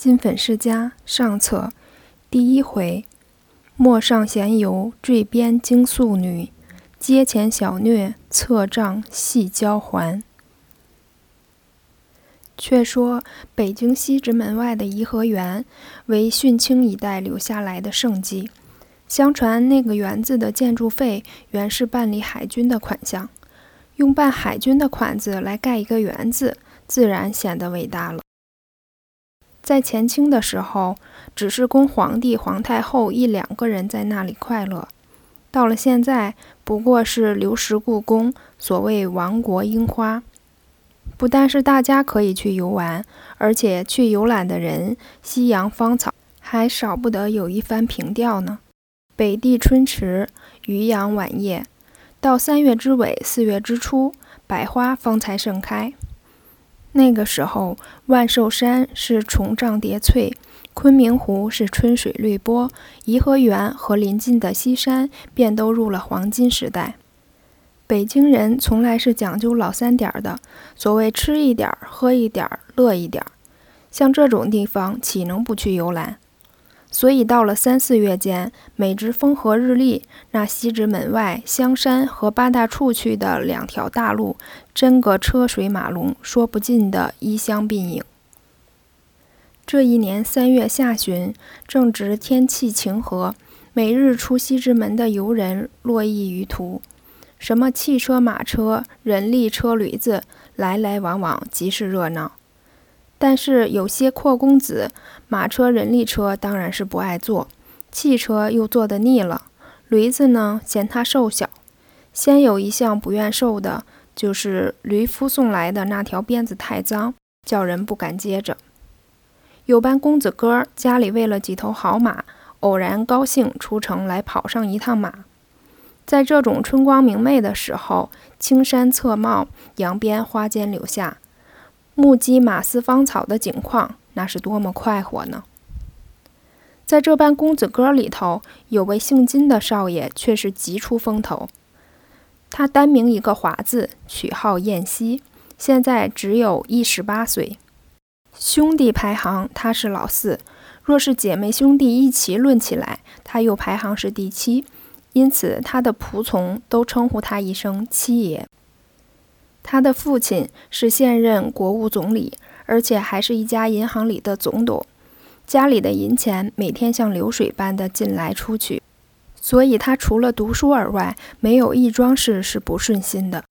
金粉世家上册第一回：陌上闲游坠边惊宿女，阶前小虐侧杖系交环。却说北京西直门外的颐和园，为训清一代留下来的圣迹。相传那个园子的建筑费，原是办理海军的款项。用办海军的款子来盖一个园子，自然显得伟大了。在前清的时候，只是供皇帝、皇太后一两个人在那里快乐；到了现在，不过是流食故宫，所谓亡国樱花。不但是大家可以去游玩，而且去游览的人夕阳芳草，还少不得有一番凭吊呢。北地春池，渔阳晚夜，到三月之尾、四月之初，百花方才盛开。那个时候，万寿山是重障叠翠，昆明湖是春水绿波，颐和园和邻近的西山便都入了黄金时代。北京人从来是讲究老三点的，所谓吃一点、喝一点、乐一点，像这种地方岂能不去游览？所以到了三四月间，每值风和日丽，那西直门外香山和八大处去的两条大路，真个车水马龙，说不尽的衣香鬓影。这一年三月下旬，正值天气晴和，每日出西直门的游人络绎于途，什么汽车、马车、人力车、驴子，来来往往，极是热闹。但是有些阔公子，马车、人力车当然是不爱坐，汽车又坐得腻了，驴子呢嫌他瘦小。先有一项不愿受的，就是驴夫送来的那条鞭子太脏，叫人不敢接着。有班公子哥家里为了几头好马，偶然高兴出城来跑上一趟马。在这种春光明媚的时候，青山侧帽，扬鞭花间柳下。目击马嘶芳草的景况，那是多么快活呢！在这班公子哥里头，有位姓金的少爷，却是极出风头。他单名一个华字，取号燕西，现在只有一十八岁。兄弟排行，他是老四；若是姐妹兄弟一齐论起来，他又排行是第七。因此，他的仆从都称呼他一声七爷。他的父亲是现任国务总理，而且还是一家银行里的总董，家里的银钱每天像流水般的进来出去，所以他除了读书而外，没有一桩事是不顺心的。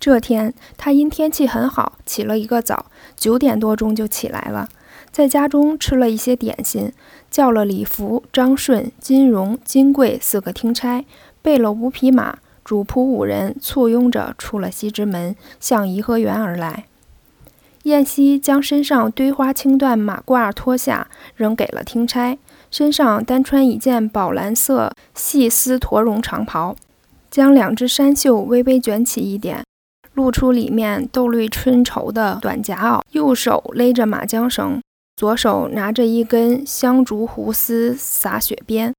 这天，他因天气很好，起了一个早，九点多钟就起来了，在家中吃了一些点心，叫了李福、张顺、金荣、金贵四个听差，备了五匹马。主仆五人簇拥着出了西直门，向颐和园而来。燕西将身上堆花青缎马褂脱下，扔给了听差，身上单穿一件宝蓝色细丝驼绒长袍，将两只衫袖微微卷起一点，露出里面豆绿春绸的短夹袄。右手勒着马缰绳，左手拿着一根香竹胡丝撒雪鞭，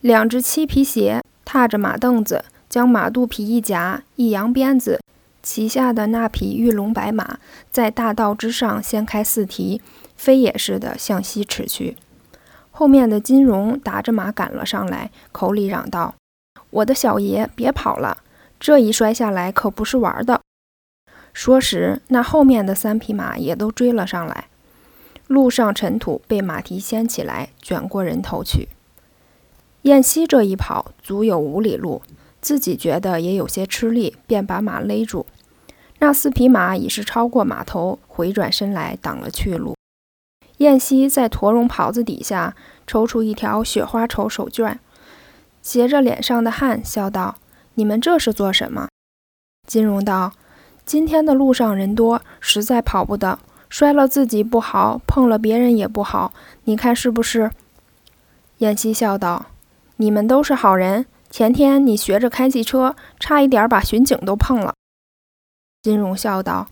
两只漆皮鞋踏着马凳子。将马肚皮一夹，一扬鞭子，旗下的那匹玉龙白马在大道之上掀开四蹄，飞也似的向西驰去。后面的金荣打着马赶了上来，口里嚷道：“我的小爷，别跑了！这一摔下来可不是玩的。”说时，那后面的三匹马也都追了上来。路上尘土被马蹄掀起来，卷过人头去。燕西这一跑，足有五里路。自己觉得也有些吃力，便把马勒住。那四匹马已是超过马头，回转身来挡了去路。燕西在驼绒袍子底下抽出一条雪花绸手绢，斜着脸上的汗，笑道：“你们这是做什么？”金荣道：“今天的路上人多，实在跑不得，摔了自己不好，碰了别人也不好，你看是不是？”燕西笑道：“你们都是好人。”前天你学着开汽车，差一点把巡警都碰了。金荣笑道：“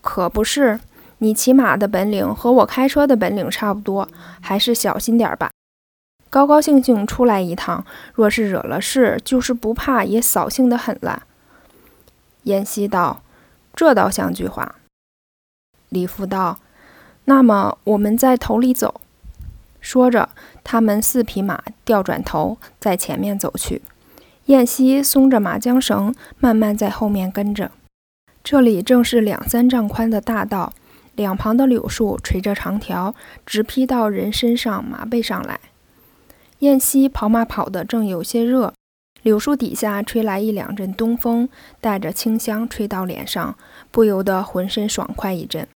可不是，你骑马的本领和我开车的本领差不多，还是小心点吧。高高兴兴出来一趟，若是惹了事，就是不怕也扫兴的很了。”燕西道：“这倒像句话。”李福道：“那么我们在头里走。”说着，他们四匹马调转头，在前面走去。燕西松着马缰绳，慢慢在后面跟着。这里正是两三丈宽的大道，两旁的柳树垂着长条，直劈到人身上、马背上来。燕西跑马跑得正有些热，柳树底下吹来一两阵东风，带着清香吹到脸上，不由得浑身爽快一阵。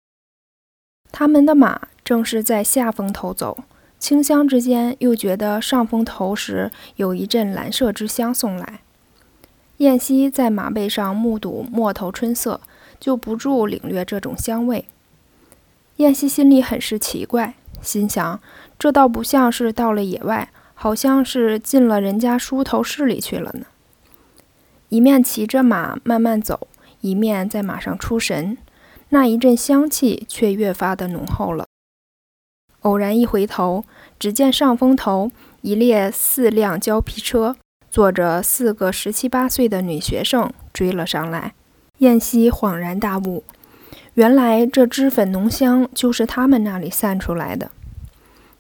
他们的马正是在下风头走。清香之间，又觉得上风头时有一阵蓝色之香送来。燕西在马背上目睹陌头春色，就不住领略这种香味。燕西心里很是奇怪，心想：这倒不像是到了野外，好像是进了人家梳头室里去了呢。一面骑着马慢慢走，一面在马上出神，那一阵香气却越发的浓厚了。偶然一回头，只见上风头一列四辆胶皮车，坐着四个十七八岁的女学生追了上来。燕西恍然大悟，原来这脂粉浓香就是他们那里散出来的。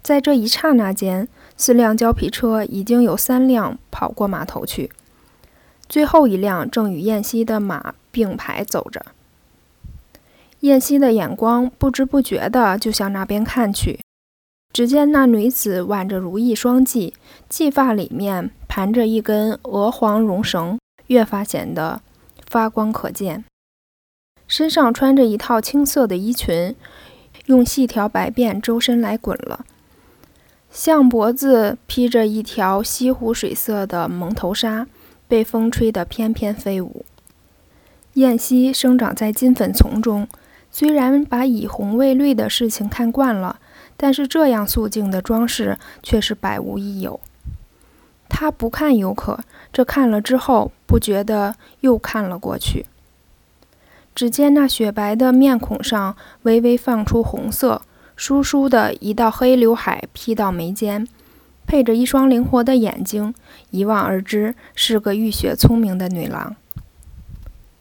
在这一刹那间，四辆胶皮车已经有三辆跑过码头去，最后一辆正与燕西的马并排走着。燕西的眼光不知不觉地就向那边看去。只见那女子挽着如意双髻，髻发里面盘着一根鹅黄绒绳，越发显得发光可见。身上穿着一套青色的衣裙，用细条白辫周身来滚了，项脖子披着一条西湖水色的蒙头纱，被风吹得翩翩飞舞。燕西生长在金粉丛中，虽然把以红为绿的事情看惯了。但是这样素净的装饰却是百无一有。他不看犹可，这看了之后不觉得又看了过去。只见那雪白的面孔上微微放出红色，疏疏的一道黑刘海披到眉间，配着一双灵活的眼睛，一望而知是个浴血聪明的女郎。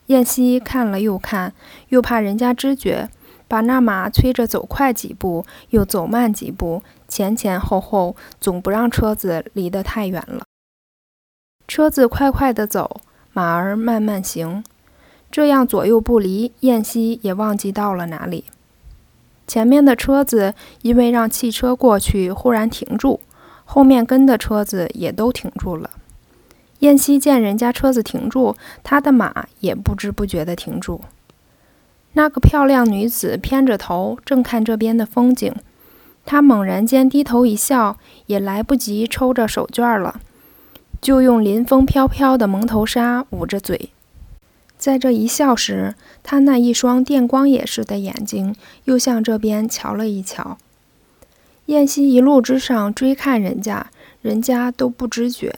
燕西看了又看，又怕人家知觉。把那马催着走快几步，又走慢几步，前前后后，总不让车子离得太远了。车子快快地走，马儿慢慢行，这样左右不离，燕西也忘记到了哪里。前面的车子因为让汽车过去，忽然停住，后面跟的车子也都停住了。燕西见人家车子停住，他的马也不知不觉地停住。那个漂亮女子偏着头，正看这边的风景。她猛然间低头一笑，也来不及抽着手绢了，就用临风飘飘的蒙头纱捂着嘴。在这一笑时，她那一双电光眼似的眼睛又向这边瞧了一瞧。燕西一路之上追看人家，人家都不知觉。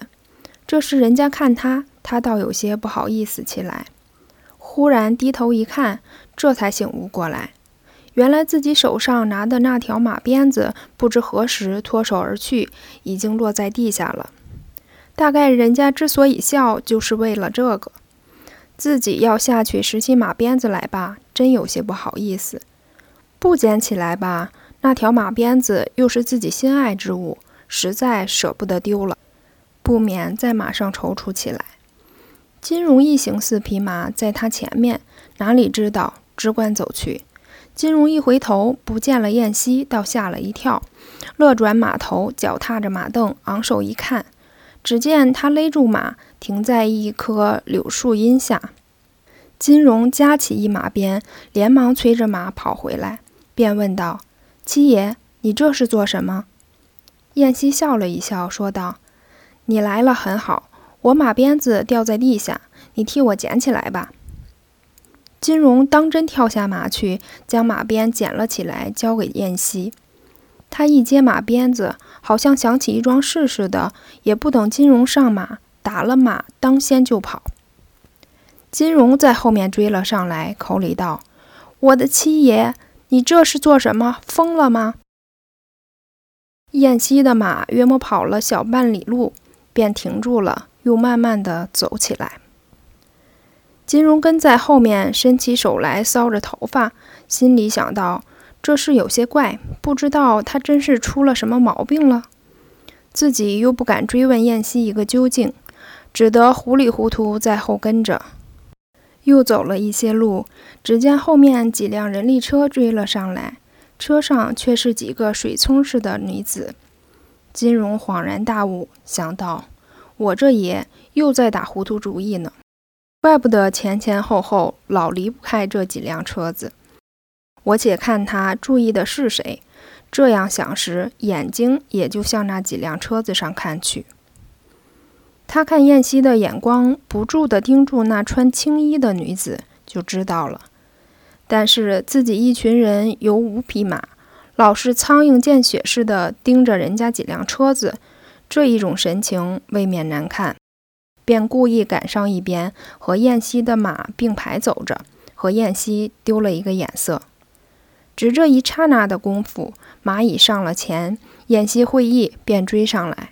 这时人家看他，他倒有些不好意思起来。忽然低头一看。这才醒悟过来，原来自己手上拿的那条马鞭子不知何时脱手而去，已经落在地下了。大概人家之所以笑，就是为了这个。自己要下去拾起马鞭子来吧，真有些不好意思；不捡起来吧，那条马鞭子又是自己心爱之物，实在舍不得丢了，不免在马上踌躇起来。金荣一行四匹马在他前面，哪里知道？只管走去。金荣一回头，不见了燕西，倒吓了一跳，乐转马头，脚踏着马凳，昂首一看，只见他勒住马，停在一棵柳树荫下。金荣夹起一马鞭，连忙催着马跑回来，便问道：“七爷，你这是做什么？”燕西笑了一笑，说道：“你来了很好，我马鞭子掉在地下，你替我捡起来吧。”金荣当真跳下马去，将马鞭捡了起来，交给燕西。他一接马鞭子，好像想起一桩事似的，也不等金荣上马，打了马，当先就跑。金荣在后面追了上来，口里道：“我的七爷，你这是做什么？疯了吗？”燕西的马约莫跑了小半里路，便停住了，又慢慢的走起来。金荣跟在后面，伸起手来搔着头发，心里想到：这事有些怪，不知道他真是出了什么毛病了。自己又不敢追问燕西一个究竟，只得糊里糊涂在后跟着。又走了一些路，只见后面几辆人力车追了上来，车上却是几个水葱似的女子。金荣恍然大悟，想到：我这爷又在打糊涂主意呢，怪不得前前后后老离不开这几辆车子。我且看他注意的是谁。这样想时，眼睛也就向那几辆车子上看去。他看燕西的眼光不住地盯住那穿青衣的女子，就知道了。但是自己一群人有五匹马，老是苍蝇见血似的盯着人家几辆车子，这一种神情未免难看，便故意赶上一边，和燕西的马并排走着，和燕西丢了一个眼色。只这一刹那的功夫，马已上了前，燕西会意，便追上来。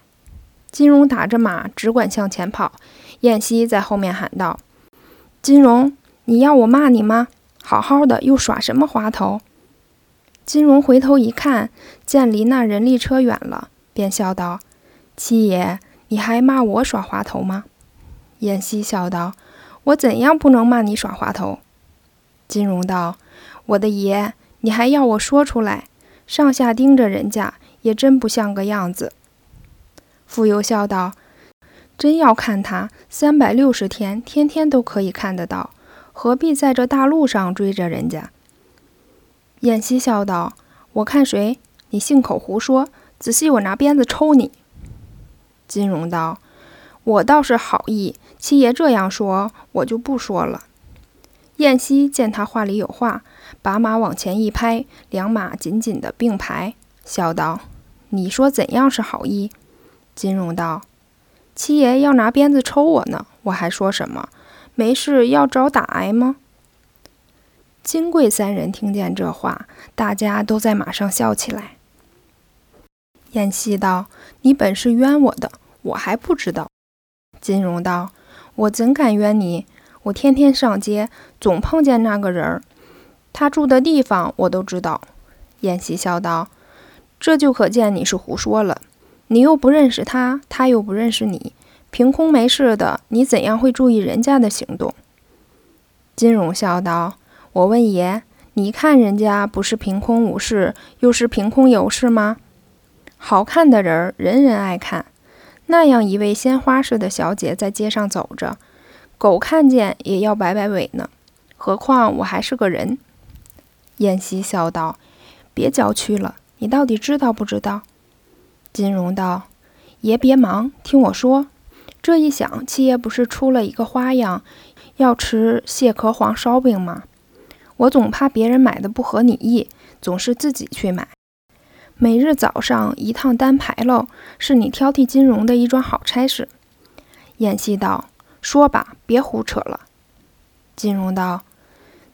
金荣打着马，只管向前跑。燕西在后面喊道：“金荣，你要我骂你吗？好好的，又耍什么滑头？”金荣回头一看，见离那人力车远了，便笑道：“七爷，你还骂我耍滑头吗？”燕西笑道：“我怎样不能骂你耍滑头？”金荣道：“我的爷。”你还要我说出来？上下盯着人家，也真不像个样子。傅游笑道：“真要看他，三百六十天，天天都可以看得到，何必在这大路上追着人家？”燕西笑道：“我看谁？你信口胡说！仔细，我拿鞭子抽你。”金荣道：“我倒是好意，七爷这样说，我就不说了。”燕西见他话里有话。把马往前一拍，两马紧紧的并排，笑道：“你说怎样是好意？”金荣道：“七爷要拿鞭子抽我呢，我还说什么？没事要找打挨吗？”金贵三人听见这话，大家都在马上笑起来。燕西道：“你本是冤我的，我还不知道。”金荣道：“我怎敢冤你？我天天上街，总碰见那个人儿。”他住的地方我都知道，燕西笑道：“这就可见你是胡说了。你又不认识他，他又不认识你，凭空没事的，你怎样会注意人家的行动？”金荣笑道：“我问爷，你看人家不是凭空无事，又是凭空有事吗？好看的人人人爱看，那样一位鲜花似的小姐在街上走着，狗看见也要摆摆尾呢，何况我还是个人。”燕西笑道：“别娇屈了，你到底知道不知道？”金荣道：“爷别忙，听我说。这一想，七爷不是出了一个花样，要吃蟹壳黄烧饼吗？我总怕别人买的不合你意，总是自己去买。每日早上一趟单牌喽，是你挑剔金融的一桩好差事。”燕西道：“说吧，别胡扯了。”金融道。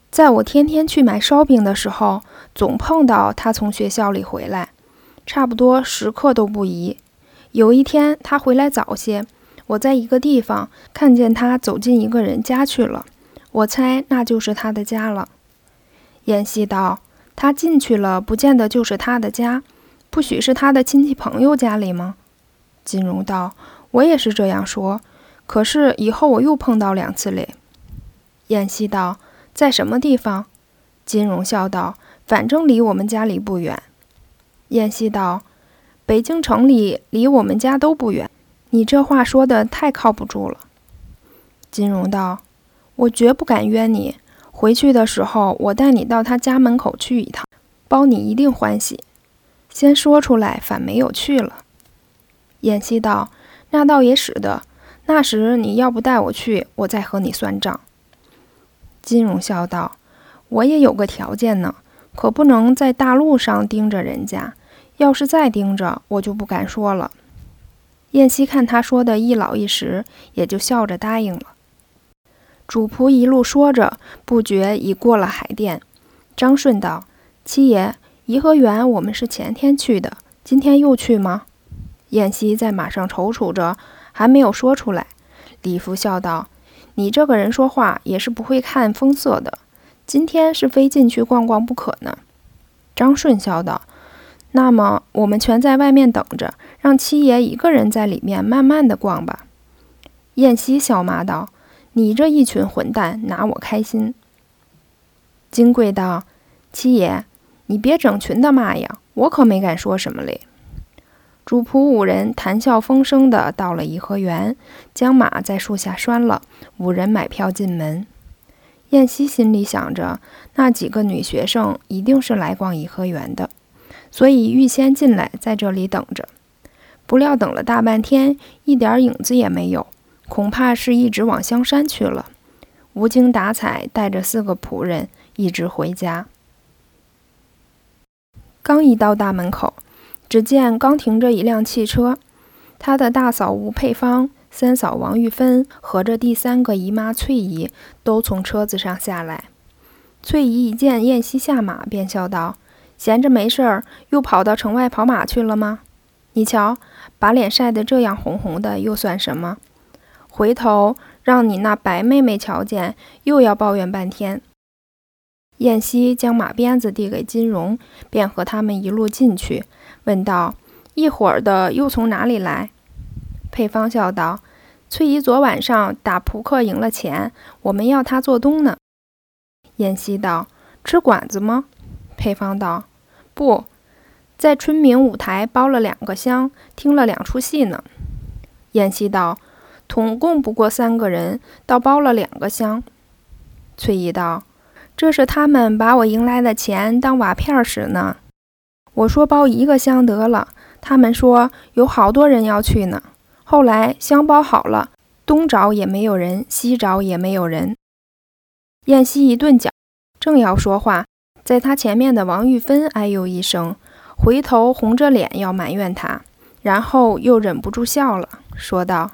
在我天天去买烧饼的时候，总碰到他从学校里回来，差不多时刻都不移。有一天他回来早些，我在一个地方看见他走进一个人家去了，我猜那就是他的家了。燕西道：“他进去了，不见得就是他的家，不许是他的亲戚朋友家里吗？”金荣道：“我也是这样说，可是以后我又碰到两次嘞。”燕西道。在什么地方？金荣笑道：“反正离我们家里不远。”燕西道：“北京城里离我们家都不远。”你这话说的太靠不住了。金荣道：“我绝不敢冤你。回去的时候，我带你到他家门口去一趟，包你一定欢喜。先说出来，反没有去了。”燕西道：“那倒也使得。那时你要不带我去，我再和你算账。”金荣笑道：“我也有个条件呢，可不能在大路上盯着人家。要是再盯着，我就不敢说了。”燕西看他说的一老一实，也就笑着答应了。主仆一路说着，不觉已过了海淀。张顺道：“七爷，颐和园我们是前天去的，今天又去吗？”燕西在马上踌躇着，还没有说出来。李福笑道。你这个人说话也是不会看风色的，今天是非进去逛逛不可呢。张顺笑道：“那么我们全在外面等着，让七爷一个人在里面慢慢的逛吧。”燕西笑骂道：“你这一群混蛋，拿我开心。”金贵道：“七爷，你别整群的骂呀，我可没敢说什么嘞。”主仆五人谈笑风生地到了颐和园，将马在树下拴了，五人买票进门。燕西心里想着，那几个女学生一定是来逛颐和园的，所以预先进来，在这里等着。不料等了大半天，一点影子也没有，恐怕是一直往香山去了。无精打采，带着四个仆人一直回家。刚一到大门口，只见刚停着一辆汽车，他的大嫂吴佩芳。三嫂王玉芬和着第三个姨妈翠姨都从车子上下来。翠姨一见燕西下马，便笑道：“闲着没事儿，又跑到城外跑马去了吗？你瞧，把脸晒得这样红红的，又算什么？回头让你那白妹妹瞧见，又要抱怨半天。”燕西将马鞭子递给金荣，便和他们一路进去，问道：“一会儿的又从哪里来？”佩芳笑道：“翠姨昨晚上打扑克赢了钱，我们要她做东呢。”燕西道：“吃馆子吗？”佩芳道：“不在春明舞台包了两个厢，听了两出戏呢。”燕西道：“统共不过三个人，倒包了两个厢。”翠姨道：“这是他们把我赢来的钱当瓦片使呢。我说包一个厢得了，他们说有好多人要去呢。”后来箱包好了，东找也没有人，西找也没有人。燕西一顿脚，正要说话，在他前面的王玉芬哎呦一声，回头红着脸要埋怨他，然后又忍不住笑了，说道：“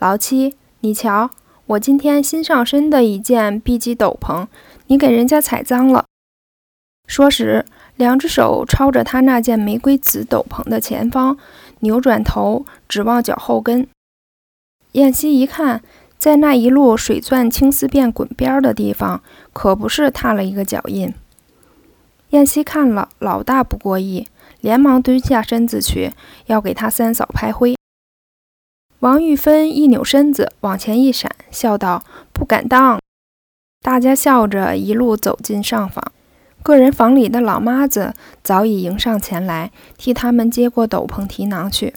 老七，你瞧，我今天新上身的一件碧鸡斗篷，你给人家踩脏了。”说时，两只手抄着他那件玫瑰紫斗篷的前方。扭转头，指望脚后跟。燕西一看，在那一路水钻青丝辫滚边的地方，可不是踏了一个脚印。燕西看了，老大不过意，连忙蹲下身子去，要给他三嫂拍灰。王玉芬一扭身子，往前一闪，笑道：“不敢当。”大家笑着一路走进上房。个人房里的老妈子早已迎上前来，替他们接过斗篷、提囊去。